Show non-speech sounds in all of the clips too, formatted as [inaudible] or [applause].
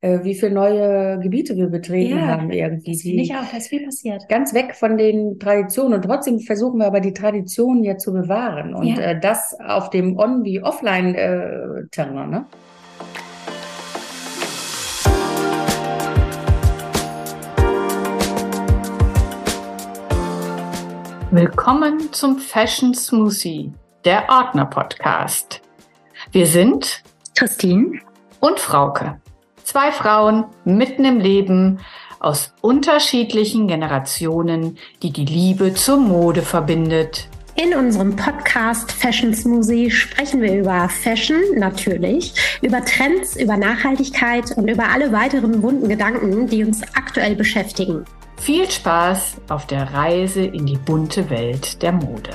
äh, wie viele neue Gebiete wir betreten Ja, haben irgendwie. Das finde ich auch, da ist viel passiert. ganz weg von den Traditionen und trotzdem versuchen wir aber die Traditionen ja zu bewahren und Ja. äh, das auf dem On- wie Offline-Terrain. ne? Willkommen zum Fashion Smoothie, der Ordner Podcast. Wir sind Christine? und Frauke, zwei Frauen mitten im Leben aus unterschiedlichen Generationen, die die Liebe zur Mode verbindet. In unserem Podcast Fashion Smoothie sprechen wir über Fashion natürlich, über Trends, über Nachhaltigkeit und über alle weiteren wunden Gedanken, die uns aktuell beschäftigen. Viel Spaß auf der Reise in die bunte Welt der Mode.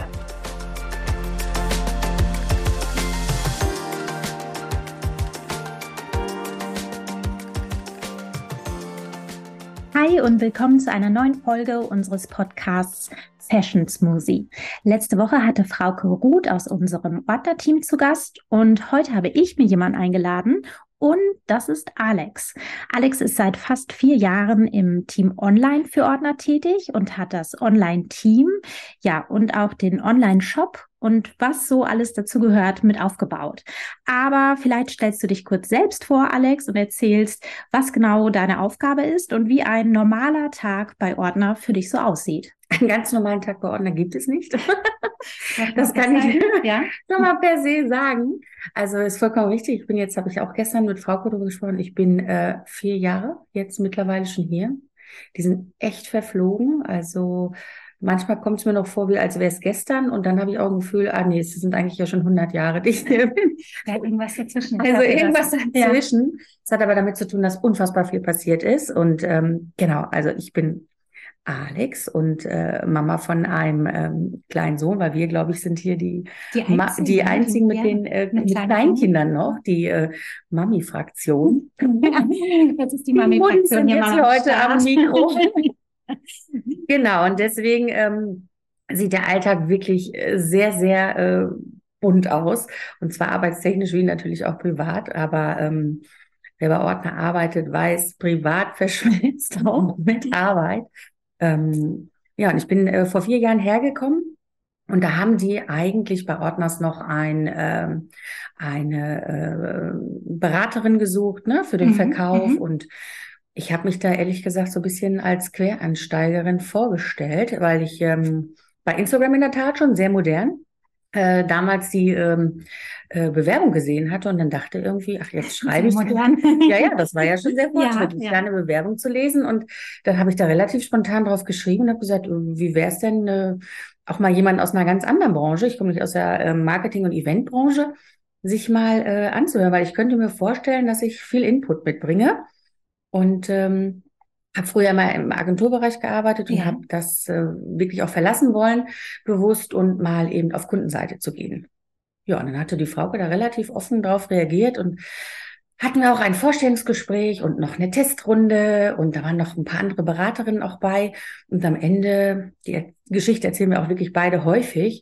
Hi und willkommen zu einer neuen Folge unseres Podcasts Fashion Smoothie. Letzte Woche hatte Frauke Ruth aus unserem Ordner-Team zu Gast und heute habe ich mir jemanden eingeladen und das ist Alex. Alex ist seit fast vier Jahren im Team Online für Ordner tätig und hat das Online-Team, ja, und auch den Online-Shop und was so alles dazu gehört mit aufgebaut. Aber vielleicht stellst du dich kurz selbst vor, Alex, und erzählst, was genau deine Aufgabe ist und wie ein normaler Tag bei Ordner für dich so aussieht. Einen ganz normalen Tag bei Ordner gibt es nicht. Das [laughs] kann ich Ja. schon mal per se sagen. Also ist vollkommen richtig. Ich bin jetzt, habe ich auch gestern mit Frau darüber gesprochen, ich bin äh, vier Jahre jetzt mittlerweile schon hier. Die sind echt verflogen. Also manchmal kommt es mir noch vor, wie als wäre es gestern. Und dann habe ich auch ein Gefühl, ah nee, es sind eigentlich ja schon 100 Jahre, die ich hier bin. Da irgendwas dazwischen. Also das. irgendwas Ja. dazwischen. Es hat aber damit zu tun, dass unfassbar viel passiert ist. Und ähm, genau, also ich bin Alex und äh, Mama von einem ähm, kleinen Sohn, weil wir, glaube ich, sind hier die, Die einzigen, die einzigen mit den äh, mit mit Kleinkindern noch, die äh, Mami-Fraktion. [laughs] Jetzt ist die Die Mami-Fraktion hier jetzt heute am. Mikro. [laughs] Genau, und deswegen ähm, sieht der Alltag wirklich äh, sehr, sehr äh, bunt aus. Und zwar arbeitstechnisch wie natürlich auch privat. Aber ähm, wer bei Ordner arbeitet, weiß, privat [laughs] verschmilzt auch mit Arbeit. Ähm, ja, und ich bin äh, vor vier Jahren hergekommen. Und da haben die eigentlich bei Ordners noch ein, ähm, eine äh, Beraterin gesucht, ne, für den Mhm, Verkauf. mhm. Und ich habe mich da ehrlich gesagt so ein bisschen als Quereinsteigerin vorgestellt, weil ich ähm, bei Instagram in der Tat schon sehr modern äh, damals die ähm, äh, Bewerbung gesehen hatte und dann dachte irgendwie, ach, jetzt [laughs] schreibe ich. modern. Ja, ja, das war ja schon sehr [laughs] Ja, fortschrittlich, ja. da eine Bewerbung zu lesen. Und dann habe ich da relativ spontan drauf geschrieben und habe gesagt, wie wäre es denn, äh, auch mal jemand aus einer ganz anderen Branche, ich komme nicht aus der äh, Marketing- und Eventbranche, sich mal äh, anzuhören, weil ich könnte mir vorstellen, dass ich viel Input mitbringe. Und ähm, habe früher mal im Agenturbereich gearbeitet und Ja. habe das äh, wirklich auch verlassen wollen, bewusst und mal eben auf Kundenseite zu gehen. Ja, und dann hatte die Frauke da relativ offen drauf reagiert und hatten wir auch ein Vorstellungsgespräch und noch eine Testrunde und da waren noch ein paar andere Beraterinnen auch bei. Und am Ende, die Geschichte erzählen wir auch wirklich beide häufig,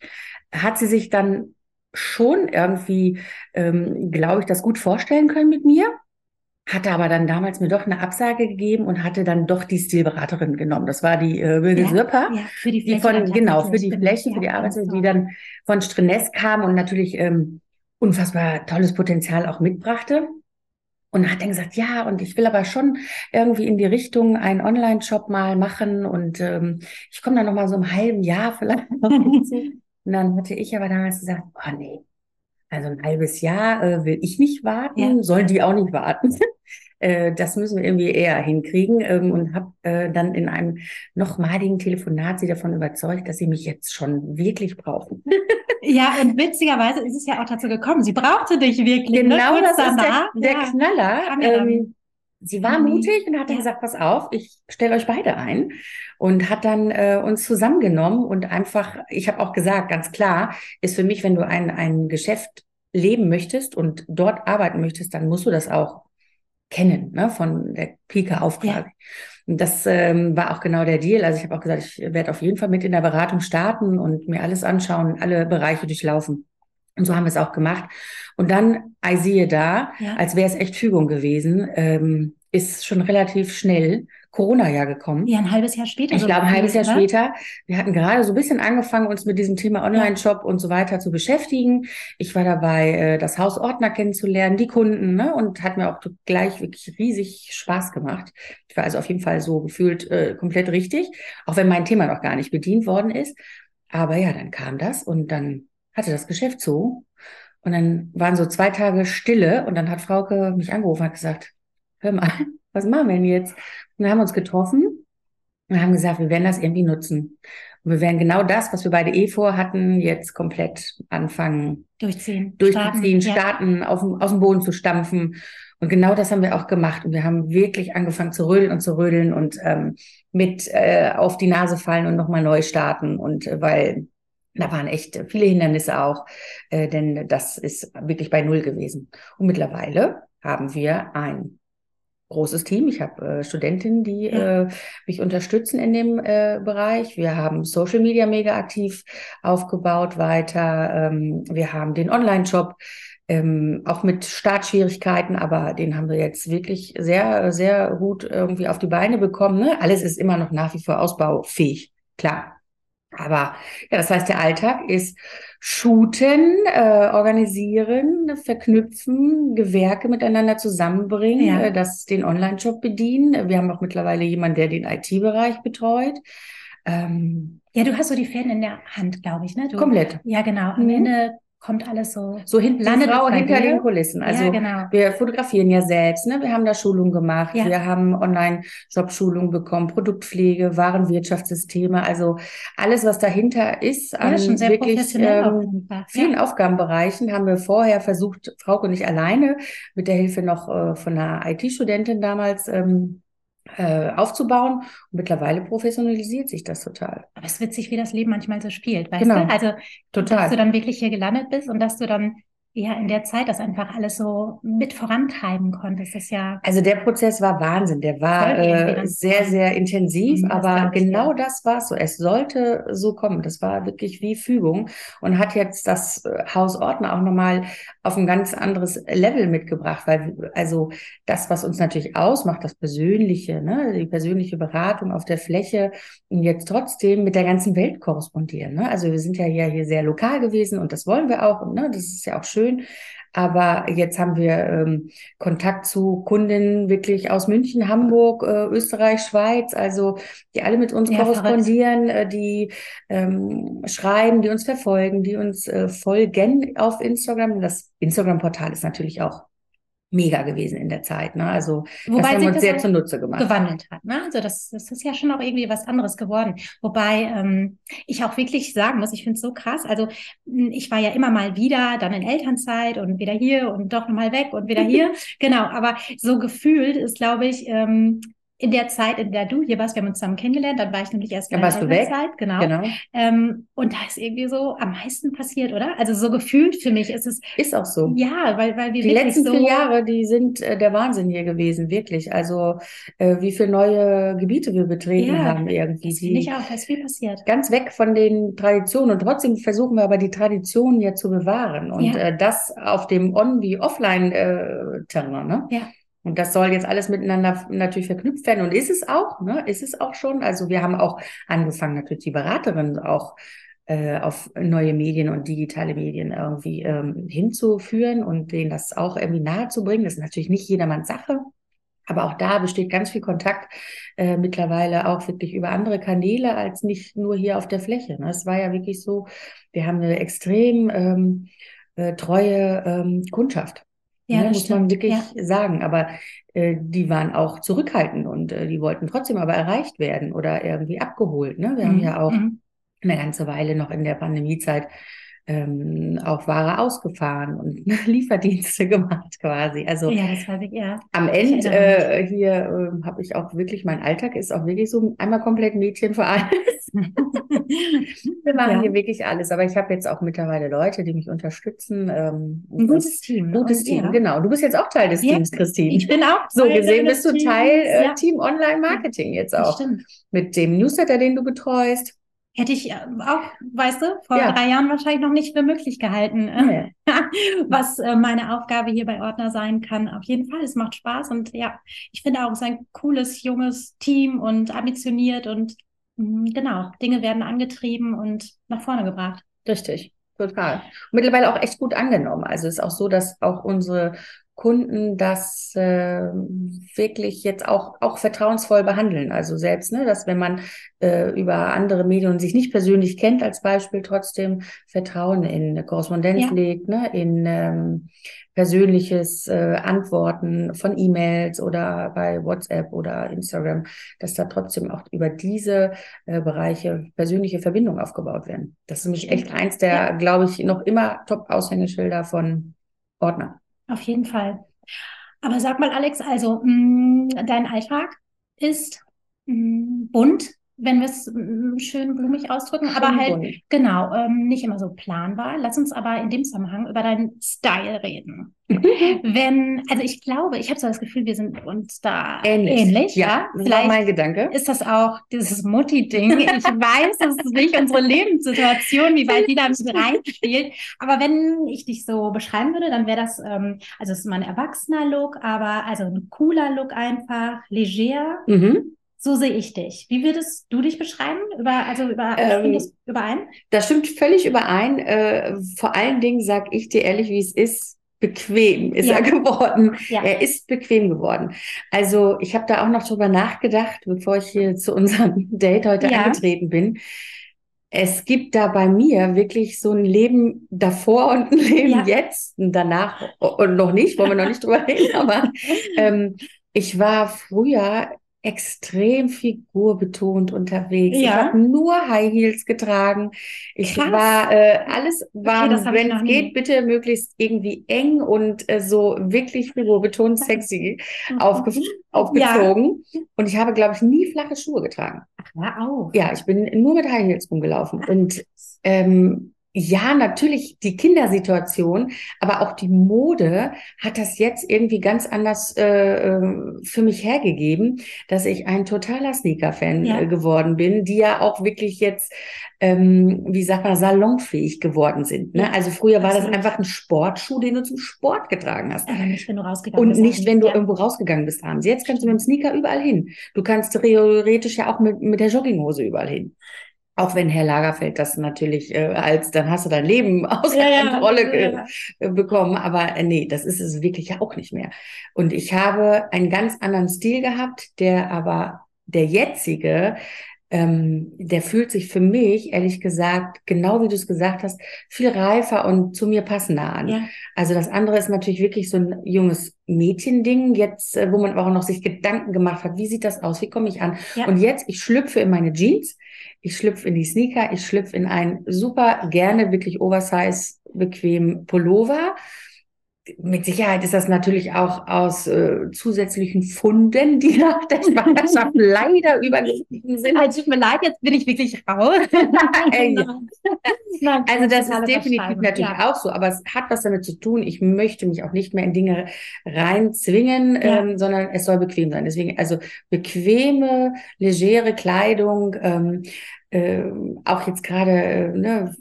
hat sie sich dann schon irgendwie, ähm, glaube ich, das gut vorstellen können mit mir. Hatte aber dann damals mir doch eine Absage gegeben und hatte dann doch die Stilberaterin genommen. Das war die äh, Wilde Ja, Ja, für die die Fläche von, dann genau, für die stimmt. Fläche, für die Arbeitswelt, genau. die dann von Strenes kam und natürlich ähm, unfassbar tolles Potenzial auch mitbrachte. Und hat dann gesagt, ja, und ich will aber schon irgendwie in die Richtung einen Online-Shop mal machen und ähm, ich komme dann noch mal so im halben Jahr vielleicht. [laughs] Und dann hatte ich aber damals gesagt, oh nee, also ein halbes Jahr äh, will ich nicht warten, Ja. sollen die auch nicht warten. [laughs] Äh, das müssen wir irgendwie eher hinkriegen ähm, und habe äh, dann in einem nochmaligen Telefonat sie davon überzeugt, dass sie mich jetzt schon wirklich brauchen. [laughs] Ja, und witzigerweise ist es ja auch dazu gekommen. Sie brauchte dich wirklich. ne? Genau Kurz das ist der, der ja. Knaller. Ähm, sie war Mhm. mutig und hat dann Ja. gesagt, pass auf, ich stelle euch beide ein und hat dann äh, uns zusammengenommen und einfach, ich habe auch gesagt, ganz klar, ist für mich, wenn du ein, ein Geschäft leben möchtest und dort arbeiten möchtest, dann musst du das auch kennen, ne, von der Pike auf Ja. quasi. Und das ähm, war auch genau der Deal. Also ich habe auch gesagt, ich werde auf jeden Fall mit in der Beratung starten und mir alles anschauen, alle Bereiche durchlaufen. Und so haben wir es auch gemacht. Und dann, I siehe da, Ja. als wäre es echt Fügung gewesen, ähm, ist schon relativ schnell Corona ja gekommen. Ja, ein halbes Jahr später. Ich glaube, ein halbes Jahr ne? später. Wir hatten gerade so ein bisschen angefangen, uns mit diesem Thema Online-Shop und so weiter zu beschäftigen. Ich war dabei, äh, das Haus Ordner kennenzulernen, die Kunden, ne, und hat mir auch gleich wirklich riesig Spaß gemacht. Ich war also auf jeden Fall so gefühlt äh, komplett richtig, auch wenn mein Thema noch gar nicht bedient worden ist. Aber ja, dann kam das und dann hatte das Geschäft so. Und dann waren so zwei Tage Stille und dann hat Frauke mich angerufen und hat gesagt, hör mal, [laughs] was machen wir denn jetzt? Und dann haben wir uns getroffen und haben gesagt, wir werden das irgendwie nutzen. Und wir werden genau das, was wir beide eh vorhatten, jetzt komplett anfangen, Durchziehen. durchzuziehen, Starten, ja. starten, auf, dem- aus dem Boden zu stampfen. Und genau das haben wir auch gemacht. Und wir haben wirklich angefangen zu rödeln und zu rödeln und ähm, mit äh, auf die Nase fallen und nochmal neu starten. Und äh, weil da waren echt viele Hindernisse auch, äh, denn das ist wirklich bei Null gewesen. Und mittlerweile haben wir ein großes Team. Ich habe äh, Studentinnen, die Ja. äh, mich unterstützen in dem äh, Bereich. Wir haben Social Media mega aktiv aufgebaut weiter. Ähm, wir haben den Online-Shop, ähm, auch mit Startschwierigkeiten, aber den haben wir jetzt wirklich sehr, sehr gut irgendwie auf die Beine bekommen. Ne? Alles ist immer noch nach wie vor ausbaufähig, klar. Aber ja, das heißt, der Alltag ist shooten, äh, organisieren, verknüpfen, Gewerke miteinander zusammenbringen, Ja. äh, das den Online-Shop bedienen. Wir haben auch mittlerweile jemanden, der den IT-Bereich betreut. Ähm, Ja, du hast so die Fäden in der Hand, glaube ich, ne? Du, komplett. Ja, genau. Am Mhm. Ende kommt alles so. So hinten Landet die Frau hinter dir? den Kulissen. Also ja, genau. Wir fotografieren ja selbst, ne? Wir haben da Schulungen gemacht, Ja. wir haben Online-Shop-Schulungen bekommen, Produktpflege, Warenwirtschaftssysteme, also alles, was dahinter ist, an Ja, sehr wirklich ähm, vielen. Aufgabenbereichen haben wir vorher versucht, Frauke und ich alleine, mit der Hilfe noch äh, von einer IT-Studentin damals ähm, äh, aufzubauen. Und mittlerweile professionalisiert sich das total. Aber es ist witzig, wie das Leben manchmal so spielt, weißt Genau. du? Also, Total. dass du dann wirklich hier gelandet bist und dass du dann ja in der Zeit das einfach alles so mit vorantreiben konntest. Das ist ja, Also der Prozess war Wahnsinn. Der war äh, sehr, sehr intensiv, Mhm, aber genau das war es so. Es sollte so kommen. Das war wirklich wie Fügung und hat jetzt das äh, Haus Ordner auch nochmal auf ein ganz anderes Level mitgebracht, weil also das, was uns natürlich ausmacht, das Persönliche, ne, die persönliche Beratung auf der Fläche, und jetzt trotzdem mit der ganzen Welt korrespondieren. Ne? Also wir sind ja hier, hier sehr lokal gewesen und das wollen wir auch, ne, das ist ja auch schön. Aber jetzt haben wir ähm, Kontakt zu Kundinnen wirklich aus München, Hamburg, äh, Österreich, Schweiz, also die alle mit uns Ja, korrespondieren, äh, die ähm, schreiben, die uns verfolgen, die uns äh, folgen auf Instagram. Das Instagram-Portal ist natürlich auch mega gewesen in der Zeit. Ne? Also das wobei haben sich wir uns das sehr zunutze gemacht. gewandelt hat. Ne? Also das, das ist ja schon auch irgendwie was anderes geworden. Wobei ähm, ich auch wirklich sagen muss, ich finde es so krass. Also ich war ja immer mal wieder dann in Elternzeit und wieder hier und doch nochmal weg und wieder hier. [laughs] genau, aber so gefühlt ist, glaube ich, ähm, in der Zeit, in der du hier warst, wir haben uns zusammen kennengelernt, dann war ich nämlich erst in weg. Elternzeit, genau. Genau. Ähm, und da ist irgendwie so am meisten passiert, oder? Also so gefühlt für mich ist es, Ist auch so. ja, weil, weil wir Die letzten so, vier Jahre, die sind äh, der Wahnsinn hier gewesen, wirklich. Also äh, wie viele neue Gebiete wir betreten Ja, haben irgendwie. das finde ich auch, da ist viel passiert. ganz weg von den Traditionen und trotzdem versuchen wir aber die Traditionen ja zu bewahren und Ja. äh, das auf dem On- wie Offline-Terrain. Ne? Ja. Und das soll jetzt alles miteinander natürlich verknüpft werden und ist es auch, ne? Ist es auch schon. Also wir haben auch angefangen, natürlich die Beraterin auch äh, auf neue Medien und digitale Medien irgendwie ähm, hinzuführen und denen das auch irgendwie nahezubringen. Das ist natürlich nicht jedermanns Sache. Aber auch da besteht ganz viel Kontakt äh, mittlerweile auch wirklich über andere Kanäle als nicht nur hier auf der Fläche. Ne? Es war ja wirklich so, wir haben eine extrem ähm, äh, treue ähm, Kundschaft. Ja, ne, das muss man stimmt. wirklich Ja. sagen. Aber äh, die waren auch zurückhaltend und äh, die wollten trotzdem aber erreicht werden oder irgendwie abgeholt. Ne? Wir haben Mhm, ja auch mhm. eine ganze Weile noch in der Pandemiezeit ähm, auch Ware ausgefahren und [laughs] Lieferdienste gemacht quasi. Also Ja, das weiß ich, ja. am Ende äh, hier äh, habe ich auch wirklich, mein Alltag ist auch wirklich so einmal komplett Mädchen für alles. [laughs] Wir machen Ja. hier wirklich alles, aber ich habe jetzt auch mittlerweile Leute, die mich unterstützen. Ähm, Ein gutes Team. ne? gutes Team, ja. genau. Du bist jetzt auch Teil des Ja, Teams, Christine. Ich bin auch so gesehen bist du Teams, Teil äh. Team Online Marketing jetzt auch stimmt. mit dem Newsletter, den du betreust. Hätte ich äh, auch, weißt du, vor Ja. drei Jahren wahrscheinlich noch nicht für möglich gehalten, äh, Nee. [laughs] was äh, meine Aufgabe hier bei Ordner sein kann. Auf jeden Fall, es macht Spaß und ja, ich finde auch, es ist ein cooles, junges Team und ambitioniert und mh, genau, Dinge werden angetrieben und nach vorne gebracht. Richtig, total. Mittlerweile auch echt gut angenommen. Also es ist auch so, dass auch unsere Kunden das äh, wirklich jetzt auch, auch vertrauensvoll behandeln. Also selbst, ne, dass wenn man äh, über andere Medien sich nicht persönlich kennt, als Beispiel trotzdem Vertrauen in Korrespondenz Ja. legt, ne, in ähm, persönliches äh, Antworten von E-Mails oder bei WhatsApp oder Instagram, dass da trotzdem auch über diese äh, Bereiche persönliche Verbindungen aufgebaut werden. Das ist nämlich echt eins der, Ja. glaube ich, noch immer Top-Aushängeschilder von Ordner. Auf jeden Fall. Aber sag mal, Alex, also mh, dein Alltag ist mh, bunt, wenn wir es mh, schön blumig ausdrücken, aber halt bunt. genau, ähm, nicht immer so planbar. Lass uns aber in dem Zusammenhang über deinen Style reden. [laughs] Wenn, also ich glaube, ich habe so das Gefühl, wir sind uns da Ähnlich. ähnlich, Ja, ja. Vielleicht mein Gedanke. ist das auch dieses Mutti-Ding. Ich weiß, das ist nicht unsere Lebenssituation, wie weit die da mit reinspielt. Aber wenn ich dich so beschreiben würde, dann wäre das, ähm, also es ist mal ein erwachsener Look, aber also ein cooler Look einfach, leger. Mhm. So sehe ich dich. Wie würdest du dich beschreiben? Über, also über, Ähm, stimmt das überein? Das stimmt völlig überein. Äh, vor allen Dingen sage ich dir ehrlich, wie es ist. Bequem ist Ja. er [laughs] geworden. Ja. Er ist bequem geworden. Also ich habe da auch noch drüber nachgedacht, bevor ich hier zu unserem [laughs] Date heute Ja. angetreten bin. Es gibt da bei mir wirklich so ein Leben davor und ein Leben jetzt und danach und noch nicht, wollen wir noch nicht drüber reden, aber [laughs] ähm, ich war früher extrem figurbetont unterwegs. Ich Ja. habe nur High Heels getragen. Ich Krass. war, äh, alles war, ich wenn es geht, bitte möglichst irgendwie eng und äh, so wirklich figurbetont sexy aufge aufgezogen. Und ich habe, glaube ich, nie flache Schuhe getragen. Hör auf. Ja, ich bin nur mit High Heels rumgelaufen. Und ähm, ja, natürlich die Kindersituation, aber auch die Mode hat das jetzt irgendwie ganz anders äh, äh, für mich hergegeben, dass ich ein totaler Sneaker-Fan Ja. äh, geworden bin, die ja auch wirklich jetzt, ähm, wie sagt man, salonfähig geworden sind. Ne? Ja, Also früher war das absolut. einfach ein Sportschuh, den du zum Sport getragen hast. Aber nicht, wenn du rausgegangen Und bist. nicht, wenn du Ja. irgendwo rausgegangen bist abends. Jetzt kannst du mit dem Sneaker überall hin. Du kannst theoretisch ja auch mit, mit der Jogginghose überall hin. Auch wenn Herr Lagerfeld das natürlich äh, als, dann hast du dein Leben [laughs] außer Ja, ja, Kontrolle ja. äh, bekommen. Aber äh, nee, das ist es wirklich ja auch nicht mehr. Und ich habe einen ganz anderen Stil gehabt, der aber der jetzige, ähm, der fühlt sich für mich, ehrlich gesagt, genau wie du es gesagt hast, viel reifer und zu mir passender an. Ja. Also das andere ist natürlich wirklich so ein junges Mädchending, jetzt, äh, wo man auch noch sich Gedanken gemacht hat, wie sieht das aus, wie komme ich an? Ja. Und jetzt, ich schlüpfe in meine Jeans, ich schlüpfe in die Sneaker, ich schlüpfe in einen super gerne wirklich Oversize bequem Pullover. Mit Sicherheit ist das natürlich auch aus äh, zusätzlichen Funden, die nach der Schwangerschaft [laughs] leider übergestiegen sind. Also, tut mir leid, jetzt bin ich wirklich raus. [laughs] Äh, ja. Nein, Also das ist definitiv natürlich ja. auch so, aber es hat was damit zu tun. Ich möchte mich auch nicht mehr in Dinge reinzwingen, Ja. ähm, sondern es soll bequem sein. Deswegen also bequeme, legere Kleidung, ähm, ähm, auch jetzt gerade, äh, ne,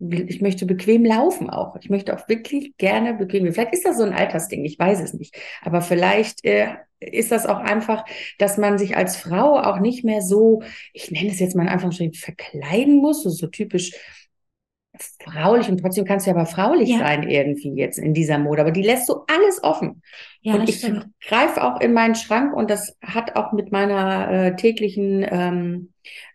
ich möchte bequem laufen auch. Ich möchte auch wirklich gerne bequem. Vielleicht ist das so ein Altersding, ich weiß es nicht. Aber vielleicht äh, ist das auch einfach, dass man sich als Frau auch nicht mehr so, ich nenne es jetzt mal in Anführungsstrichen, verkleiden muss, so, so typisch fraulich und trotzdem kannst du ja aber fraulich Ja. sein irgendwie jetzt in dieser Mode. Aber die lässt so alles offen. Ja, und ich greife auch in meinen Schrank und das hat auch mit meiner äh, täglichen, ähm,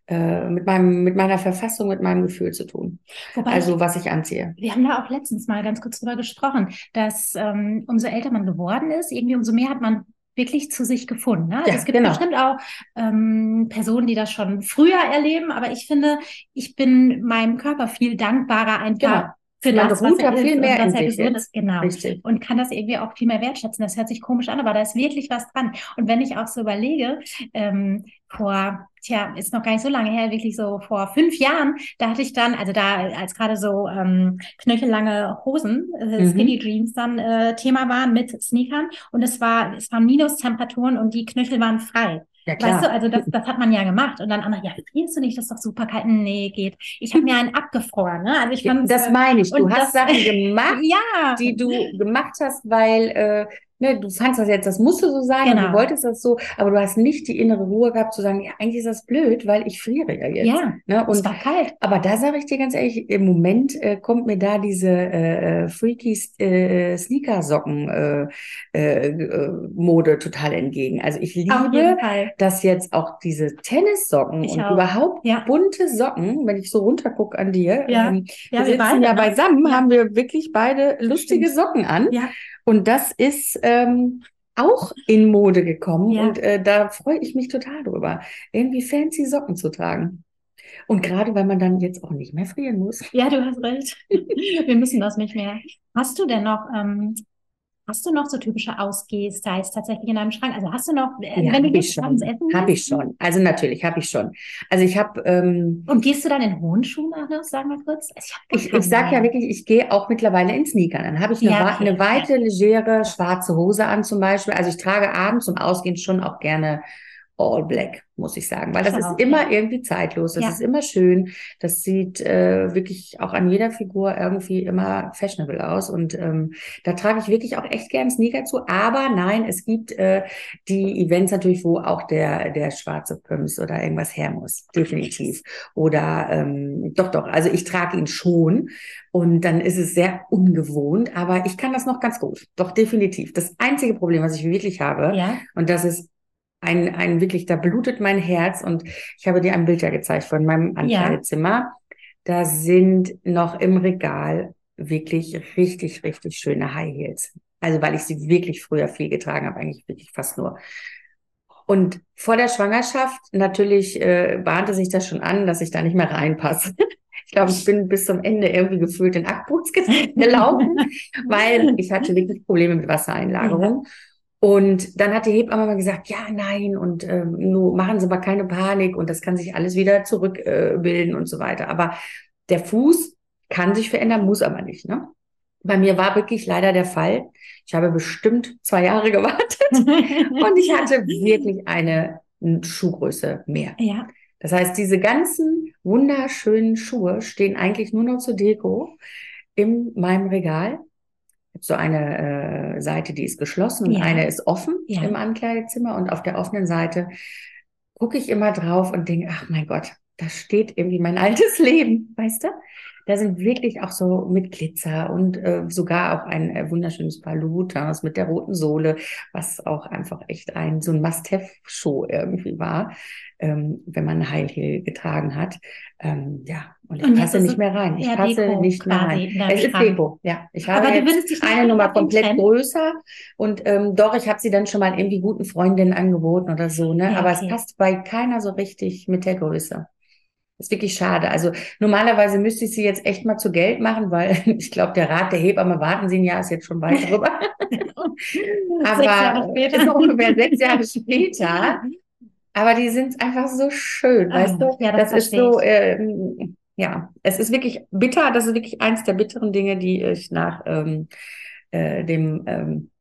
äh, mit meinem, mit meiner Verfassung, mit meinem Gefühl zu tun. Wobei Also was ich anziehe. Wir haben da auch letztens mal ganz kurz drüber gesprochen, dass ähm, umso älter man geworden ist, irgendwie umso mehr hat man wirklich zu sich gefunden. Ne? Also Ja, es gibt genau. bestimmt auch ähm, Personen, die das schon früher erleben, aber ich finde, ich bin meinem Körper viel dankbarer einfach Genau. für Man das, was er da viel ist mehr und in er gesund ist. Genau. Richtig. Und kann das irgendwie auch viel mehr wertschätzen. Das hört sich komisch an, aber da ist wirklich was dran. Und wenn ich auch so überlege, ähm, vor, tja, ist noch gar nicht so lange her, wirklich so vor fünf Jahren, da hatte ich dann, also da, als gerade so ähm, knöchellange Hosen, äh, Mhm. Skinny Jeans dann äh, Thema waren mit Sneakern und es war, es waren Minustemperaturen und die Knöchel waren frei. Ja, klar. Weißt du, also das, [laughs] das hat man ja gemacht. Und dann andere, ja, frierst du nicht, das ist doch super kalt. Nee, geht. Ich habe mir einen abgefroren, ne? Also ich fand das meine ich. Du hast Sachen [laughs] gemacht, ja. die du gemacht hast, weil äh, ne, du fandst das jetzt, das musste so sein und Genau. du wolltest das so, aber du hast nicht die innere Ruhe gehabt zu sagen, ja, eigentlich ist das blöd, weil ich friere ja jetzt. Ja, Ne? es Und war kalt. Aber da sage ich dir ganz ehrlich, im Moment äh, kommt mir da diese äh, äh, freaky äh, Sneakersocken äh, äh, äh, Mode total entgegen. Also ich liebe, dass jetzt auch diese Tennissocken Ich und auch. überhaupt Ja. bunte Socken, wenn ich so runtergucke an dir, Ja. ähm, Ja, wir sitzen beide, ja beisammen, haben wir wirklich beide lustige. Socken an. Ja. Und das ist ähm, auch in Mode gekommen Ja. und äh, da freue ich mich total drüber, irgendwie fancy Socken zu tragen. Und gerade weil man dann jetzt auch nicht mehr frieren muss. Ja, du hast recht. Wir müssen das nicht mehr. Hast du denn noch, ähm, hast du noch so typische Ausgeh-Styles tatsächlich in deinem Schrank? Also hast du noch, äh, Ja, wenn du hab ich jetzt schon. essen Habe ich gehst? schon. Also natürlich, habe ich schon. Also ich habe, ähm, Und gehst du dann in hohen Schuhen auch noch, sagen wir kurz? Also hab ich, keine ich sage ja wirklich, ich gehe auch mittlerweile in Sneakern. Dann habe ich eine, Ja, okay, eine weite, legere, schwarze Hose an zum Beispiel. Also ich trage abends zum Ausgehen schon auch gerne All Black, muss ich sagen, weil das ist immer irgendwie zeitlos. Das Ja. ist immer schön. Das sieht äh, wirklich auch an jeder Figur irgendwie immer fashionable aus. Und ähm, da trage ich wirklich auch echt gern Sneaker zu. Aber nein, es gibt äh, die Events natürlich, wo auch der, der schwarze Pumps oder irgendwas her muss. Definitiv. Oder ähm, doch, doch. Also ich trage ihn schon. Und dann ist es sehr ungewohnt. Aber ich kann das noch ganz gut. Doch, definitiv. Das einzige Problem, was ich wirklich habe, Ja, und das ist ein, ein wirklich, da blutet mein Herz. Und ich habe dir ein Bild ja gezeigt von meinem Ankleidezimmer. Da sind noch im Regal wirklich richtig, richtig schöne High Heels. Also weil ich sie wirklich früher viel getragen habe, eigentlich wirklich fast nur. Und vor der Schwangerschaft natürlich äh, bahnte sich das schon an, dass ich da nicht mehr reinpasse. [laughs] Ich glaube, ich bin bis zum Ende irgendwie gefühlt in Ackboots [laughs] gelaufen, [laughs] weil ich hatte wirklich Probleme mit Wassereinlagerung. Und dann hat die Hebamme mal gesagt, ja, nein, und ähm, nur machen Sie aber keine Panik und das kann sich alles wieder zurückbilden äh, und so weiter. Aber der Fuß kann sich verändern, muss aber nicht. Ne? Bei mir war wirklich leider der Fall. Ich habe bestimmt zwei Jahre [laughs] gewartet und ich hatte wirklich eine Schuhgröße mehr. ja, Das heißt, diese ganzen wunderschönen Schuhe stehen eigentlich nur noch zur Deko in meinem Regal. Ich habe so eine äh, Seite, die ist geschlossen und Ja. eine ist offen Ja. im Ankleidezimmer. Und auf der offenen Seite gucke ich immer drauf und denke, ach mein Gott, da steht irgendwie mein [laughs] altes Leben, weißt du? Da sind wirklich auch so mit Glitzer und äh, sogar auch ein äh, wunderschönes Paar Louboutins mit der roten Sohle, was auch einfach echt ein so ein Must-have-Show irgendwie war, ähm, wenn man High Heel getragen hat. Ähm, ja, und ich Und passe nicht mehr rein. Ich passe Deko nicht mehr rein. Es ist. Deko, ja. Ich habe Aber du jetzt dich eine Nummer komplett größer und ähm, doch, ich habe sie dann schon mal irgendwie guten Freundinnen angeboten oder so, ne? Ja, Aber okay. es passt bei keiner so richtig mit der Größe. Ist wirklich schade. Also normalerweise müsste ich sie jetzt echt mal zu Geld machen, weil [laughs] ich glaube, der Rat der Hebamme warten sie ein Jahr ist jetzt schon weit [laughs] drüber. Aber Sechs Jahre später. ist ungefähr sechs Jahre später. [laughs] Aber die sind einfach so schön, Ah, weißt du? ja, das das ist so, ähm, ja, es ist wirklich bitter. Das ist wirklich eins der bitteren Dinge, die ich nach ähm, äh, dem ähm,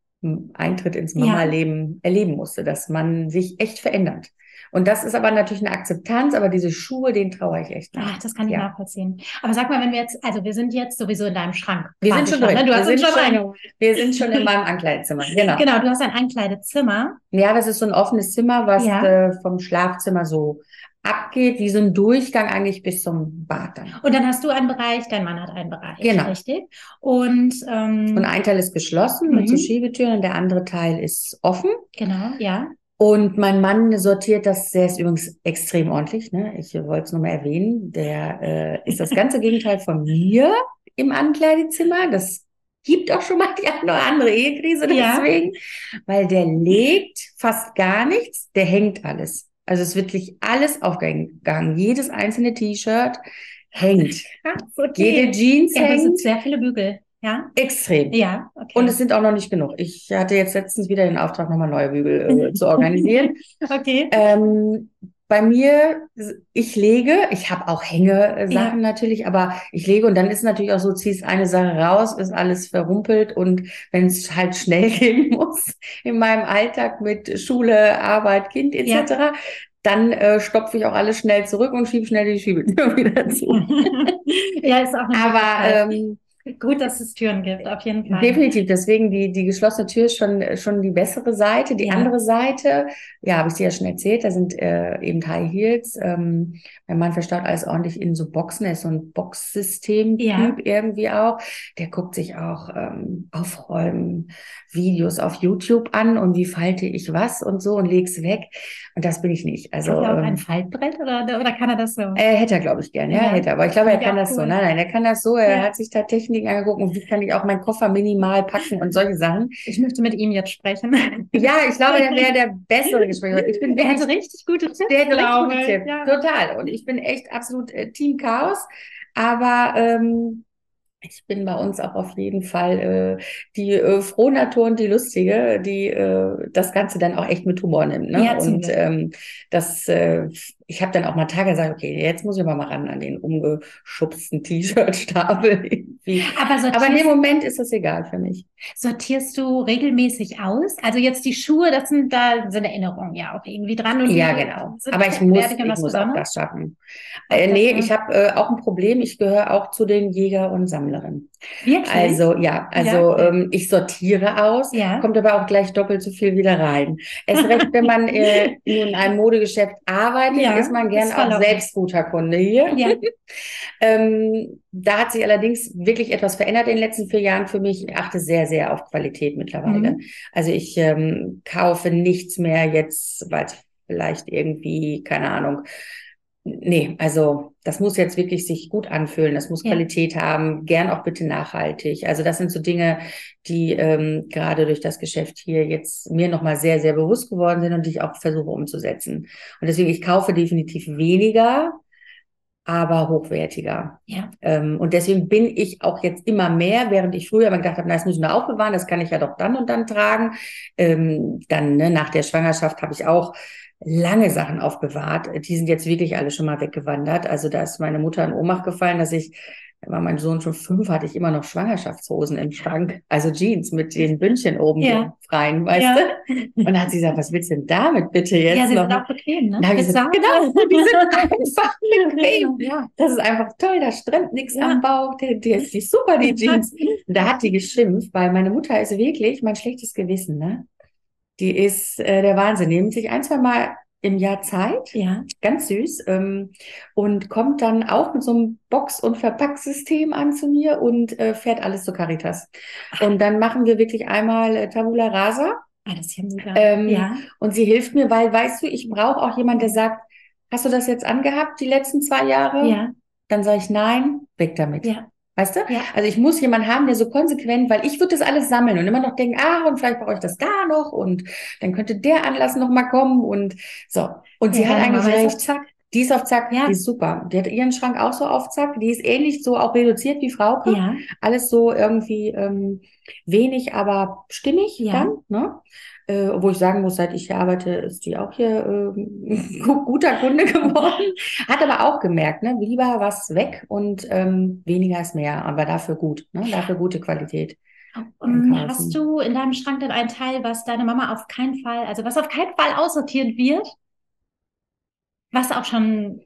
Eintritt ins Ja. Mama-Leben erleben musste, dass man sich echt verändert. Und das ist aber natürlich eine Akzeptanz, aber diese Schuhe, denen traue ich echt Ach, nicht. das kann ich Ja. nachvollziehen. Aber sag mal, wenn wir jetzt, also wir sind jetzt sowieso in deinem Schrank. Wir sind schon drin. ne? Du Wir hast uns schon schon-. [laughs] Wir sind schon in meinem Ankleidezimmer. [laughs] Genau. Genau, du hast ein Ankleidezimmer. Ja, das ist so ein offenes Zimmer, was Ja. äh, vom Schlafzimmer so abgeht, wie so ein Durchgang eigentlich bis zum Bad dann. Und dann hast du einen Bereich, dein Mann hat einen Bereich. Genau. Richtig. Und, ähm, Und ein Teil ist geschlossen mit so Mhm. Schiebetüren und der andere Teil ist offen. genau, ja. Und mein Mann sortiert das, der ist übrigens extrem ordentlich, ne? Ich wollte es nur mal erwähnen. Der äh, ist das ganze Gegenteil von mir im Ankleidezimmer. Das gibt auch schon mal die eine oder andere Ehekrise Ja. deswegen, weil der legt fast gar nichts, der hängt alles. Also es ist wirklich alles aufgegangen. Jedes einzelne T-Shirt hängt. Ach, Jede okay. Jeans Ja, das sind hängt. sehr viele Bügel. Ja, Extrem. ja, okay. Und es sind auch noch nicht genug. Ich hatte jetzt letztens wieder den Auftrag, nochmal neue Bügel äh, [laughs] zu organisieren. okay. Ähm, bei mir, ich lege, ich habe auch Hänge-Sachen ja. natürlich, aber ich lege und dann ist natürlich auch so, ziehst eine Sache raus, ist alles verrumpelt und wenn es halt schnell [laughs] gehen muss in meinem Alltag mit Schule, Arbeit, Kind etc., ja. dann äh, stopfe ich auch alles schnell zurück und schiebe schnell die Schiebetür [laughs] wieder zu. ja, ist auch eine Aber ähm, Gut, dass es Türen gibt, auf jeden Fall. Definitiv. Deswegen die, die geschlossene Tür ist schon, schon die bessere Seite. Die ja. andere Seite, ja, habe ich dir ja schon erzählt, da sind äh, eben High Heels. Ähm, mein Mann verstaut alles ordentlich in so Boxen. Er ist so ein Boxsystem-Typ ja. irgendwie auch. Der guckt sich auch ähm, Aufräumen, Videos auf YouTube an und wie falte ich was und so und leg's weg. Und das bin ich nicht. Also, Hat er auch ähm, ein Faltbrett oder, oder kann er das so? Er hätte er, glaube ich, gerne. Ja, ja, hätte er. Aber ich glaube, er kann das cool. so. Nein, nein, er kann das so. Er hat sich da Techniken angeguckt und wie kann ich auch meinen Koffer minimal packen und solche Sachen. Ich möchte mit ihm jetzt sprechen. Ja, ich glaube, er wäre der bessere Gespräch. Ich bin der hätte richtig gute Tipps. Der hätte richtig gute Tipps. Ja. Total. Und ich bin echt absolut äh, Team Chaos. Aber ähm, ich bin bei uns auch auf jeden Fall äh, die äh, Frohnatur und die Lustige, die äh, das Ganze dann auch echt mit Humor nimmt. Ne? Ja, und ähm, das, äh, ich habe dann auch mal Tage gesagt, okay, jetzt muss ich aber mal ran an den umgeschubsten [laughs] T-Shirt-Stapel. Aber, aber in dem Moment ist das egal für mich. Sortierst du regelmäßig aus? Also jetzt die Schuhe, das sind da sind Erinnerungen ja auch irgendwie dran. Und ja, genau. Aber ich muss, ich muss auch das schaffen. Äh, nee, ich habe äh, auch ein Problem. Ich gehöre auch zu den Jäger und Sammlerinnen. Wirklich? Also ja, also ja. Ähm, ich sortiere aus, ja. kommt aber auch gleich doppelt so viel wieder rein. Es recht, wenn man [laughs] äh, in einem Modegeschäft arbeitet, ja, ist man gern auch selbst guter Kunde hier. Ja. [laughs] ähm, da hat sich allerdings wirklich etwas verändert in den letzten vier Jahren für mich. Ich achte sehr, sehr auf Qualität mittlerweile. Mhm. Also ich ähm, kaufe nichts mehr jetzt, weil es vielleicht irgendwie, keine Ahnung, Nee, also das muss jetzt wirklich sich gut anfühlen, das muss ja. Qualität haben, gern auch bitte nachhaltig. Also das sind so Dinge, die ähm, gerade durch das Geschäft hier jetzt mir nochmal sehr, sehr bewusst geworden sind und die ich auch versuche umzusetzen. Und deswegen, ich kaufe definitiv weniger, aber hochwertiger. Ja. Ähm, und deswegen bin ich auch jetzt immer mehr, während ich früher immer gedacht habe, na, das müssen wir aufbewahren, das kann ich ja doch dann und dann tragen. Ähm, dann ne, nach der Schwangerschaft habe ich auch lange Sachen aufbewahrt. Die sind jetzt wirklich alle schon mal weggewandert. Also da ist meine Mutter in Ohnmacht gefallen, dass ich, da war mein Sohn schon fünf, hatte ich immer noch Schwangerschaftshosen im Schrank. Also Jeans mit den Bündchen oben ja. freien, weißt ja. du? Und dann hat sie gesagt, was willst du denn damit bitte jetzt? Ja, sie noch? sind auch bequem, ne? Da gesagt, genau, die sind [laughs] einfach bequem. Ja. Das ist einfach toll, da strömt nichts ja. am Bauch, der, der ist super, die [laughs] Jeans. Und da hat die geschimpft, weil meine Mutter ist wirklich mein schlechtes Gewissen, ne? Die ist äh, der Wahnsinn. Nimmt sich ein, zwei Mal im Jahr Zeit. Ja. Ganz süß. Ähm, und kommt dann auch mit so einem Box- und Verpacksystem an zu mir und äh, fährt alles zu Caritas. Und dann machen wir wirklich einmal äh, Tabula Rasa. Ah, das ist ja mega. Ähm, ja. Und sie hilft mir, weil, weißt du, ich brauche auch jemanden, der sagt, hast du das jetzt angehabt, die letzten zwei Jahre? Ja. Dann sage ich, nein, weg damit. Ja. Weißt du? Ja. Also ich muss jemanden haben, der so konsequent, weil ich würde das alles sammeln und immer noch denken, ah, und vielleicht brauche ich das da noch und dann könnte der Anlass noch mal kommen und so. Und sie ja, hat eigentlich recht. Zack. Die ist auf Zack, ja. die ist super. Die hat ihren Schrank auch so auf Zack. Die ist ähnlich so auch reduziert wie Frauke. Ja. Alles so irgendwie ähm, wenig, aber stimmig ja. dann. Ne? äh, wo ich sagen muss, seit ich hier arbeite, ist die auch hier [laughs] äh, guter Kunde [laughs] geworden. Hat aber auch gemerkt, ne, lieber was weg und ähm, weniger ist mehr, aber dafür gut, ne, dafür gute Qualität. Um, hast du in deinem Schrank dann einen Teil, was deine Mama auf keinen Fall, also was auf keinen Fall aussortiert wird? Was auch schon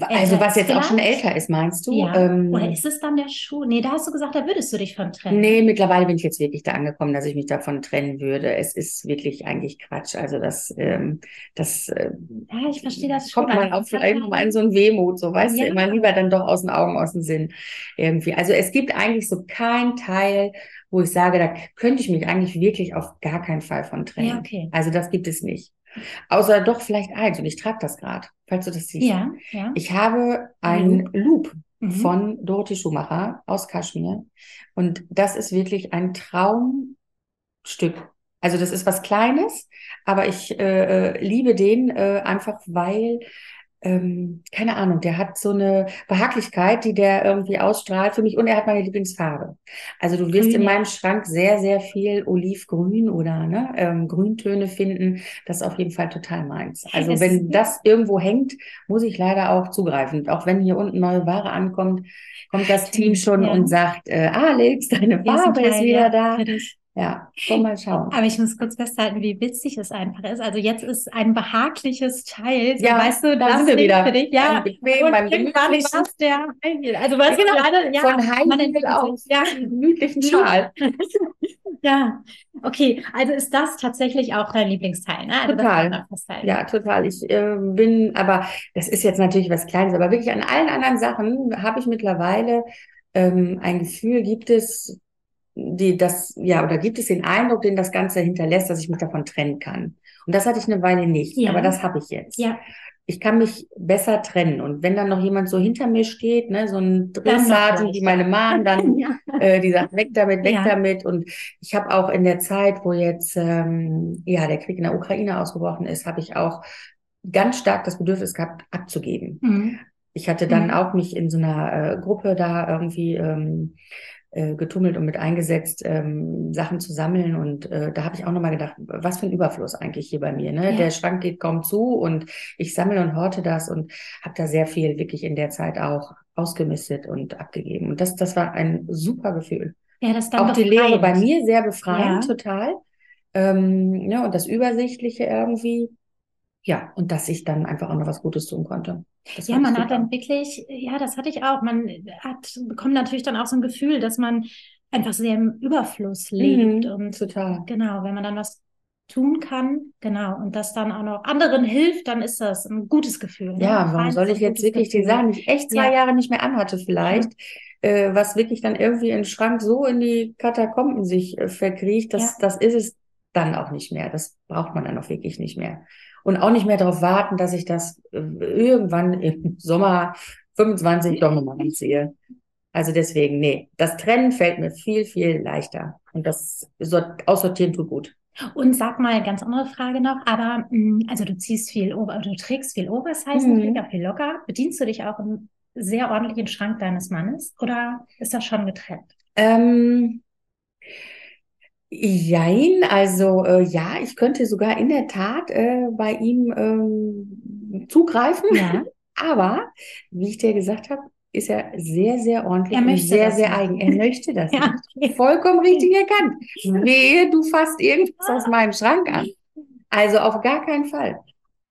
also was jetzt vielleicht? auch schon älter ist, meinst du? Ja. Ähm, Oder ist es dann der Schuh? Nee, da hast du gesagt, da würdest du dich von trennen. Nee, mittlerweile bin ich jetzt wirklich da angekommen, dass ich mich davon trennen würde. Es ist wirklich eigentlich Quatsch. Also das, ähm, das äh, ja, ich verstehe das schon. Kommt man auch vielleicht mal in so ein Wehmut, so weißt ja. du, immer lieber dann doch aus den Augen, aus dem Sinn irgendwie. Also es gibt eigentlich so kein Teil, wo ich sage, da könnte ich mich eigentlich wirklich auf gar keinen Fall von trennen. Ja, okay. Also das gibt es nicht. Außer doch vielleicht eins, und ich trage das gerade, falls du das siehst. Ja, ja. Ich habe einen Loop mhm. von Dorothy Schumacher aus Kaschmir. Und das ist wirklich ein Traumstück. Also das ist was Kleines, aber ich äh, äh liebe den äh, einfach, weil ähm, keine Ahnung, der hat so eine Behaglichkeit, die der irgendwie ausstrahlt für mich und er hat meine Lieblingsfarbe. Also du wirst Grün, in meinem Schrank sehr, sehr viel Olivgrün oder ne, ähm, Grüntöne finden. Das ist auf jeden Fall total meins. Also Es wenn ist- das irgendwo hängt, muss ich leider auch zugreifen. Auch wenn hier unten neue Ware ankommt, kommt das Team schon Ja. und sagt, äh, Alex, deine ist Farbe ist Teil, wieder ja, da. Ja, komm mal schauen. Aber ich muss kurz festhalten, wie witzig es einfach ist. Also jetzt ist ein behagliches Teil. So, Ja, weißt du, da das sind wir wieder. Für dich. Ja, Beim bequem, beim gemütlichen. war's der Heel. Also weißt Genau, leider, ja, Von entwickelt auf. Ja, gemütlichen Schal. [laughs] ja. Okay, also ist das tatsächlich auch dein Lieblingsteil, ne? Also Total. Ja, total. Ich äh, bin, aber das ist jetzt natürlich was Kleines, aber wirklich an allen anderen Sachen habe ich mittlerweile ähm, ein Gefühl, gibt es die das, ja, oder gibt es den Eindruck, den das Ganze hinterlässt, dass ich mich davon trennen kann. Und das hatte ich eine Weile nicht, Ja. aber das habe ich jetzt. Ja. Ich kann mich besser trennen. Und wenn dann noch jemand so hinter mir steht, ne, so ein Dresssergeant wie meine Mom, dann [laughs] ja. äh, die sagt, weg damit, weg Ja. damit. Und ich habe auch in der Zeit, wo jetzt ähm, ja der Krieg in der Ukraine ausgebrochen ist, habe ich auch ganz stark das Bedürfnis gehabt, abzugeben. Mhm. Ich hatte dann Mhm. auch mich in so einer äh, Gruppe da irgendwie ähm, äh, getummelt und mit eingesetzt, ähm, Sachen zu sammeln. Und äh, da habe ich auch nochmal gedacht, was für ein Überfluss eigentlich hier bei mir. Ne? Ja. Der Schrank geht kaum zu und ich sammle und horte das und habe da sehr viel wirklich in der Zeit auch ausgemistet und abgegeben. Und das, das war ein super Gefühl. Ja, das dann Auch die Lehre bei befreiend. mir sehr befreiend, Ja. total. Ähm, ja, und das Übersichtliche irgendwie. Ja, und dass ich dann einfach auch noch was Gutes tun konnte. Das Ja, man hat super. dann wirklich, ja, das hatte ich auch. Man hat, bekommt natürlich dann auch so ein Gefühl, dass man einfach sehr im Überfluss lebt. Mhm, Und total. genau, wenn man dann was tun kann, genau, und das dann auch noch anderen hilft, dann ist das ein gutes Gefühl. Ne? Ja, Ein warum soll ich jetzt wirklich die Gefühl. Sachen, die ich echt zwei Ja. Jahre nicht mehr anhatte, vielleicht, äh, was wirklich dann irgendwie in den Schrank so in die Katakomben sich äh, verkriecht, das, Ja. das ist es dann auch nicht mehr. Das braucht man dann auch wirklich nicht mehr. Und auch nicht mehr darauf warten, dass ich das äh, irgendwann im Sommer 25 doch nochmal anziehe. Also deswegen, nee, das Trennen fällt mir viel, viel leichter. Und das sort- aussortieren tut gut. Und sag mal, ganz andere Frage noch, aber mh, also du ziehst viel, Ober du trägst viel Oversize, Mhm. viel locker. Bedienst du dich auch im sehr ordentlichen Schrank deines Mannes oder ist das schon getrennt? Ähm, jein, also äh, ja, ich könnte sogar in der Tat äh, bei ihm ähm, zugreifen, Ja. [laughs] aber wie ich dir gesagt habe, ist er sehr, sehr ordentlich Er und möchte sehr, das sehr nicht. eigen. Er möchte das [laughs] Ja. nicht. Vollkommen richtig [laughs] erkannt. Wehe, du fasst irgendwas aus meinem Schrank an. Also auf gar keinen Fall.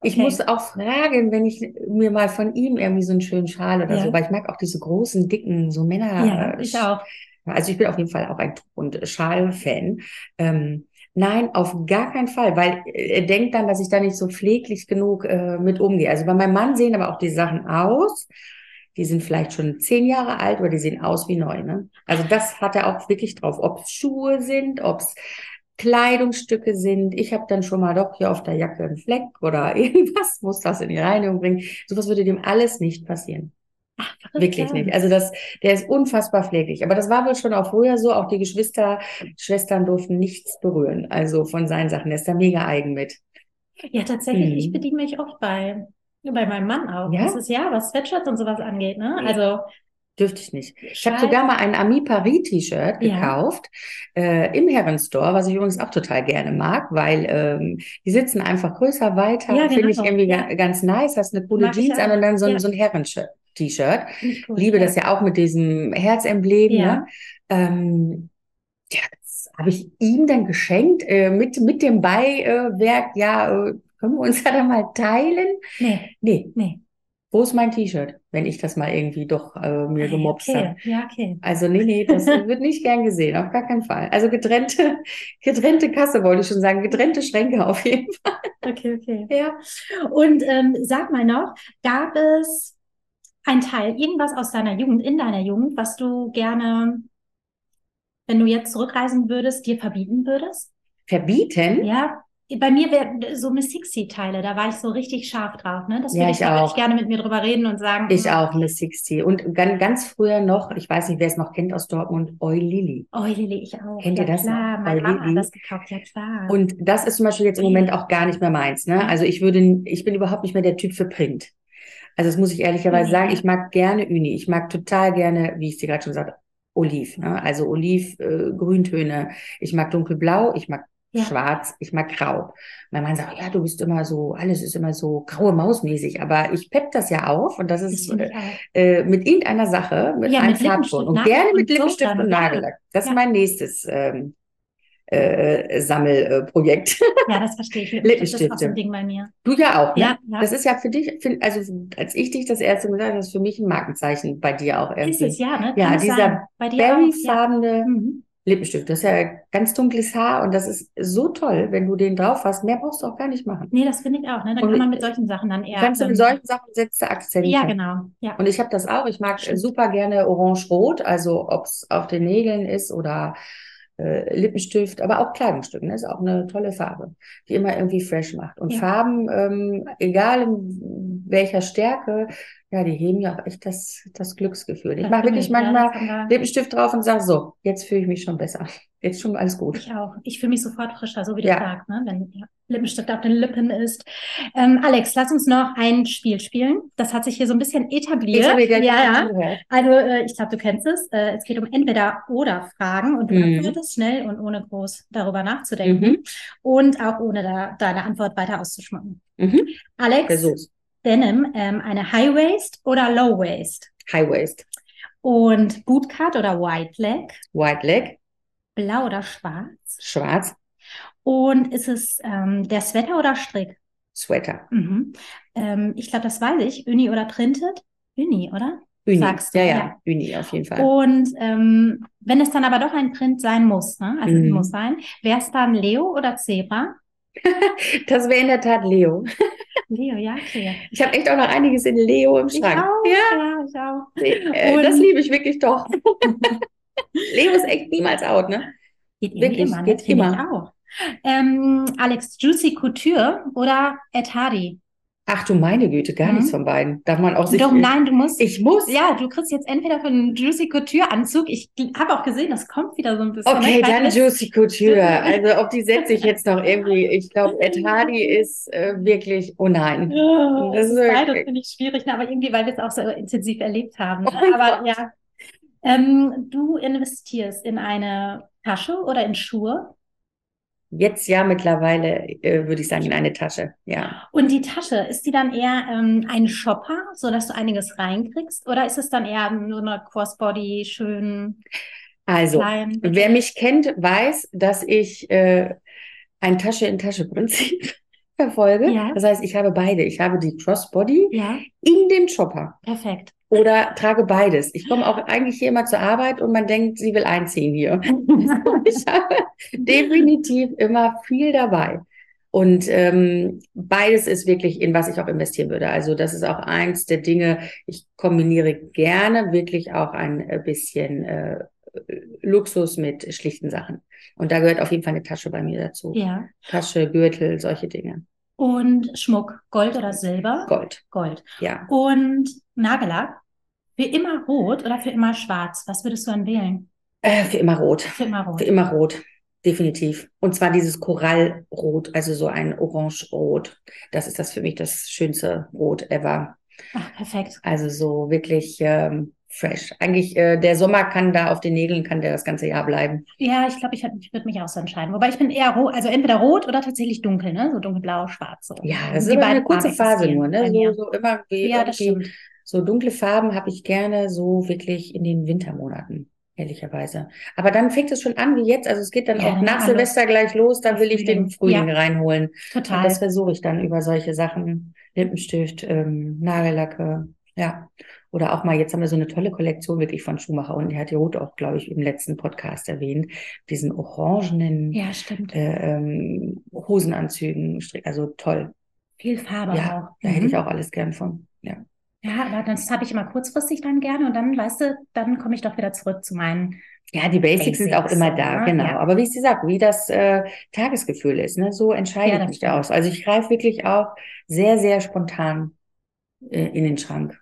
Ich Okay. muss auch fragen, wenn ich mir mal von ihm irgendwie so einen schönen Schal oder Ja. so, weil ich mag auch diese großen, dicken, so Männer. Ja, äh, ich auch. Also ich bin auf jeden Fall auch ein Tuch- und Schal-Fan. Ähm, nein, auf gar keinen Fall, weil er denkt dann, dass ich da nicht so pfleglich genug äh, mit umgehe. Also bei meinem Mann sehen aber auch die Sachen aus. Die sind vielleicht schon zehn Jahre alt, aber die sehen aus wie neu. Ne? Also das hat er auch wirklich drauf. Ob es Schuhe sind, ob es Kleidungsstücke sind. Ich habe dann schon mal doch hier auf der Jacke einen Fleck oder [laughs] irgendwas, muss das in die Reinigung bringen. Sowas würde dem alles nicht passieren. Ach, Wirklich nicht. Also das, der ist unfassbar pfleglich. Aber das war wohl schon auch früher so. Auch die Geschwister, Schwestern durften nichts berühren. Also von seinen Sachen. Der ist da mega eigen mit. Ja, tatsächlich, ich Mhm. bediene mich oft bei, bei meinem Mann auch. Ja? Das ist ja, was Sweatshirts und sowas angeht, ne? Ja. Also, Dürfte ich nicht. Ich habe sogar mal ein Ami Paris T-Shirt Ja. gekauft äh, im Herrenstore, was ich übrigens auch total gerne mag, weil ähm, die sitzen einfach größer, weiter. Ja, Finde ich genau. irgendwie Ja. ga- ganz nice. Hast eine coole Jeans an und dann so ein, so ein Herren-T-Shirt. Ich cool. Liebe das ja auch mit diesem Herzemblem. Ja. Ne? Ähm, ja, das habe ich ihm dann geschenkt äh, mit, mit dem Beiwerk. Ja, äh, können wir uns [laughs] ja dann mal teilen? Nee, Nee, nee. wo ist mein T-Shirt, wenn ich das mal irgendwie doch äh, mir gemobst okay. habe? Ja, okay. Also nee, nee, das [laughs] wird nicht gern gesehen, auf gar keinen Fall. Also getrennte, [laughs] getrennte Kasse wollte ich schon sagen, getrennte Schränke auf jeden Fall. Okay, okay. Ja. Und ähm, sag mal noch, gab es ein Teil, irgendwas aus deiner Jugend, in deiner Jugend, was du gerne, wenn du jetzt zurückreisen würdest, dir verbieten würdest? Verbieten? Ja. Bei mir wäre so Miss Sixty-Teile, da war ich so richtig scharf drauf, ne? Das Ja, würde ich würde auch. gerne mit mir drüber reden und sagen, Ich hm, auch, Miss 60. Und ganz, ganz früher noch, ich weiß nicht, wer es noch kennt aus Dortmund, Oi Lili. Oh, Lili, ich auch. Kennt ja, ihr das klar, noch? meine Mama hat Lili. das gekauft, ja klar. Und das ist zum Beispiel jetzt im Moment auch gar nicht mehr meins. Ne? Also ich würde, ich bin überhaupt nicht mehr der Typ für Print. Also das muss ich ehrlicherweise Uni, sagen, ich mag gerne Uni. Ich mag total gerne, wie ich dir gerade schon sagte, Oliv. Ne? Also Oliv, äh, Grüntöne. Ich mag dunkelblau, ich mag Ja. schwarz, ich mag grau. Mein Mann sagt, ja, du bist immer so, alles ist immer so graue Mausmäßig. Aber ich pepp das ja auf und das ist äh, äh, mit irgendeiner Sache, mit Ja, einem Farbton. Und ne? gerne mit Lippenstift und. Nagellack. Das Ja. ist mein nächstes ähm, äh, Sammelprojekt. Ja, das verstehe ich. [laughs] Lippenstift ist auch so ein Ding bei mir. Du ja auch, ne? Ja, ja. Das ist ja für dich, find- also als ich dich das erste Mal gesagt habe, das ist für mich ein Markenzeichen bei dir auch Ist irgendwie. es, ja, ne? Ja, Kann es dieser auch, ja. Berryfarbene Mhm. Lippenstift. Das ist ja ganz dunkles Haar und das ist so toll, wenn du den drauf hast. Mehr brauchst du auch gar nicht machen. Nee, das finde ich auch, ne? Dann Und kann man mit solchen Sachen dann eher. Kannst du mit solchen Sachen setzt du Akzente. Ja, genau. Ja. Und ich habe das auch. Ich mag Stimmt. super gerne Orange-Rot, also ob es auf den Nägeln ist oder äh, Lippenstift, aber auch Kleidungsstück. Ne? Ist auch eine tolle Farbe, die immer irgendwie fresh macht. Und Ja. Farben, ähm, egal in welcher Stärke, ja, die heben ja auch echt das, das Glücksgefühl. Ich mache wirklich ich, ja, manchmal haben wir- Lippenstift drauf und sage so, jetzt fühle ich mich schon besser. Jetzt schon alles gut. Ich auch. Ich fühle mich sofort frischer, so wie Ja. du sagst, ne? wenn ja, Lippenstift auf den Lippen ist. Ähm, Alex, lass uns noch ein Spiel spielen. Das hat sich hier so ein bisschen etabliert. Gleich ja, ja. Also äh, ich glaube, du kennst es. Äh, es geht um entweder oder Fragen und du Mhm. antwortest schnell und ohne groß darüber nachzudenken Mhm. und auch ohne da, deine Antwort weiter auszuschmücken. Mhm. Alex, Versuch's. Denim, ähm, eine High Waist oder Low Waist? High Waist, Und Bootcut oder White Leg? White Leg, Blau oder schwarz? schwarz, Und ist es ähm, der Sweater oder Strick? Sweater. Mhm. Ähm, ich glaube, das weiß ich. Uni oder Printed? Uni, oder? Uni. Sagst du, ja, ja, ja. Uni auf jeden Fall. Und ähm, wenn es dann aber doch ein Print sein muss, ne? Also es Mhm. muss sein, wäre es dann Leo oder Zebra? [laughs] Das wäre in der Tat Leo. [laughs] Leo, ja, okay. Ich habe echt auch noch einiges in Leo im Ich Schrank. auch, Ja, ja, ich auch. äh, Und- das liebe ich wirklich doch. [laughs] Leo ist echt niemals out, ne? Geht irgendwie Wirklich, immer, ne? geht immer. auch. Ähm, Alex, Juicy Couture oder Ed Hardy? Ach du meine Güte, gar Mhm. nichts von beiden. Darf man auch sich. Doch, nein, du musst. Ich muss. Ja, du kriegst jetzt entweder für einen Juicy Couture Anzug. Ich habe auch gesehen, das kommt wieder so ein bisschen. Okay, ne? dann Vielleicht- Juicy Couture. [laughs] Also auf die setze ich jetzt noch irgendwie. Ich glaube, Ed Hardy ist äh, wirklich. Oh nein. Ja, Das das ist beides wirklich- finde ich schwierig, ne? aber irgendwie, weil wir es auch so intensiv erlebt haben. Ne? Oh Aber Gott. ja. Ähm, du investierst in eine Tasche oder in Schuhe Jetzt ja mittlerweile äh, würde ich sagen in eine Tasche. Ja. und die Tasche, ist die dann eher ähm, ein Shopper, sodass du einiges reinkriegst oder ist es dann eher nur eine Crossbody, schön Also, klein? wer mich kennt, weiß, dass ich äh, ein Tasche-in-Tasche-Prinzip [laughs] verfolge. Ja. Das heißt, ich habe beide. Ich habe die Crossbody Ja, in dem Chopper perfekt. Oder trage beides. Ich komme auch eigentlich hier immer zur Arbeit und man denkt, sie will einziehen hier. [laughs] ich habe definitiv immer viel dabei. Und ähm, beides ist wirklich, in was ich auch investieren würde. Also das ist auch eins der Dinge, ich kombiniere gerne wirklich auch ein äh, bisschen äh, Luxus mit schlichten Sachen. Und da gehört auf jeden Fall eine Tasche bei mir dazu. Ja. Tasche, Gürtel, solche Dinge. Und Schmuck, Gold oder Silber? Gold, Gold. ja. Und Nagellack? Für immer rot oder für immer schwarz? Was würdest du dann wählen? Äh, für immer rot. Für immer rot. Für immer rot, definitiv. Und zwar dieses Korallrot, also so ein Orange-Rot. Das ist das für mich das schönste Rot ever. Ach, perfekt. Also so wirklich ähm, fresh. Eigentlich äh, der Sommer kann da auf den Nägeln, kann der das ganze Jahr bleiben. Ja, ich glaube, ich, ich würde mich auch so entscheiden. Wobei ich bin eher rot, also entweder rot oder tatsächlich dunkel, ne? So dunkelblau, schwarz. So. Ja, das ist aber eine kurze Phase nur, ne? So, so immer wie Ja, das irgendwie stimmt. So dunkle Farben habe ich gerne so wirklich in den Wintermonaten. Ehrlicherweise. Aber dann fängt es schon an wie jetzt. Also es geht dann Ja, auch dann nach man Silvester gleich los. Dann will ich den Frühling. Frühling reinholen. Und Total. das versuche ich dann über solche Sachen, Lippenstift, ähm, Nagellacke, ja. Oder auch mal, jetzt haben wir so eine tolle Kollektion wirklich von Schumacher und die hat die Ruth auch, glaube ich, im letzten Podcast erwähnt, diesen orangenen Ja, stimmt. äh, ähm, Hosenanzügen, Strick, also toll. Viel Farbe Ja, auch. da hätte ich Mhm. auch alles gern von. Ja. Ja, aber das habe ich immer kurzfristig dann gerne und dann, weißt du, dann komme ich doch wieder zurück zu meinen. Ja, die Basics sind auch Basics, immer da, ne? genau. Ja. Aber wie ich sie sage, wie das äh, Tagesgefühl ist, ne, so entscheide Ja, ich mich aus. Also ich greife wirklich auch sehr, sehr spontan äh, in den Schrank.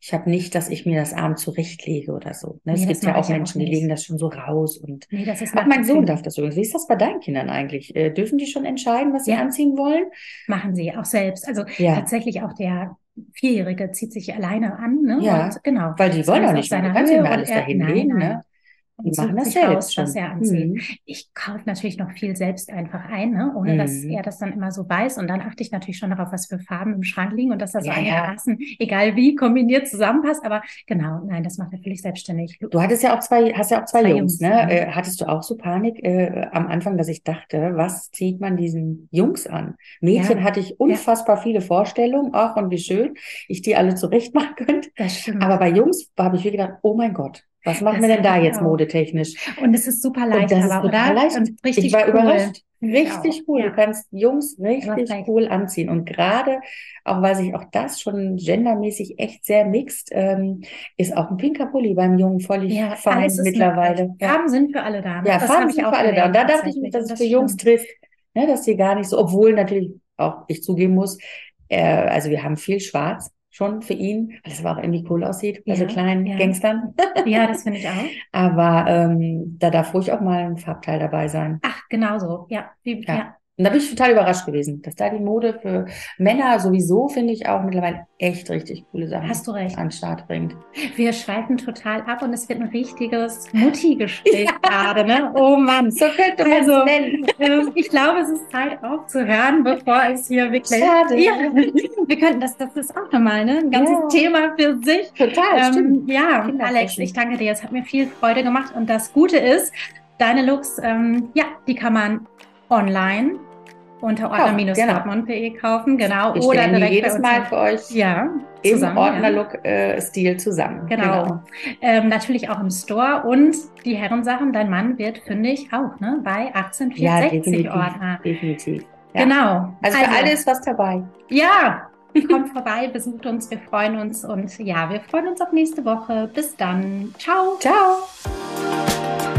Ich habe nicht, dass ich mir das abends zurechtlege oder so. Ne? Nee, es gibt ja auch ja auch Menschen, die legen das schon so raus und Nee, das ist auch mein Sohn darf das übrigens. Wie ist das bei deinen Kindern eigentlich? Äh, dürfen die schon entscheiden, was sie Ja. anziehen wollen? Machen sie auch selbst. Also Ja. tatsächlich auch der Vierjährige zieht sich alleine an, ne? Ja, und, genau. Weil die wollen auf nicht mehr. Du kannst und alles dahin nein, nein. ne? Die Und machen das selbst aus, was schon. er anzieht. Mhm. Ich kaufe natürlich noch viel selbst einfach ein, ne? ohne dass Mhm. er das dann immer so weiß. Und dann achte ich natürlich schon darauf, was für Farben im Schrank liegen und dass das Ja, ja. einigermaßen, egal wie, kombiniert zusammenpasst. Aber genau, nein, das macht er völlig selbstständig. Du hattest ja auch zwei, hast ja auch zwei, Zwei Jungs, Jungs, ne? ja. Äh, hattest du auch so Panik äh, am Anfang, dass ich dachte, was zieht man diesen Jungs an? Mädchen Ja. hatte ich unfassbar viele Vorstellungen, auch und wie schön ich die alle zurecht machen [laughs] könnte. Das stimmt. Aber bei Jungs habe ich mir gedacht, oh mein Gott, was machen Das wir denn da jetzt auch. modetechnisch? und es ist super leicht, Und das ist aber, total oder? leicht. Und richtig ich war cool. überrascht. Richtig auch, cool. ja. Du kannst Jungs richtig cool anziehen. Und gerade, auch weil sich auch das schon gendermäßig echt sehr mixt, ähm, ist auch ein pinker Pulli beim Jungen völlig Ja, fein ist mittlerweile. möglich. Farben sind für alle da. ne? Ja, Das Farben sind für alle da. Und da dachte ich mir, dass es Das für Jungs trifft, ne, dass die gar nicht so, obwohl natürlich auch ich zugeben muss, äh, also wir haben viel Schwarz schon für ihn, weil es aber auch irgendwie cool aussieht, bei so Ja, kleinen ja. Gangstern. Ja, das [laughs] finde ich auch. Aber ähm, da darf ruhig auch mal ein Farbteil dabei sein. Ach, genauso. Ja, wie, Ja. ja. Und da bin ich total überrascht gewesen, dass da die Mode für Männer sowieso, finde ich, auch mittlerweile echt richtig coole Sachen Hast du recht. an den Start bringt. Wir schweifen total ab und es wird ein richtiges Mutti-Gespräch [laughs] [laughs] gerade, ne? Oh Mann. So könnte man Also, nennen. ähm, ich glaube, es ist Zeit aufzuhören, bevor es hier wirklich. Schade. Ja, wir könnten das, das ist auch nochmal, ne? Ein ganzes Ja. Thema für sich. Total, stimmt. Ähm, ja, Kinderfashion. Alex, ich danke dir. Es hat mir viel Freude gemacht und das Gute ist, deine Looks, ähm, ja, die kann man online unter ordner-dortmund.de kaufen, genau. Wir oder direkt jedes. Mal für euch Ja, im zusammen, ja. Ordnerlook-Stil zusammen. Genau. Ähm, natürlich auch im Store und die Herrensachen, dein Mann wird fündig auch, ne? Bei Ja, 18460 definitiv. Ordner. Definitiv. Ja. Genau. Also für alle ist was dabei. Ja, kommt vorbei, [laughs] besucht uns, wir freuen uns und ja, wir freuen uns auf nächste Woche. Bis dann. Ciao. Ciao.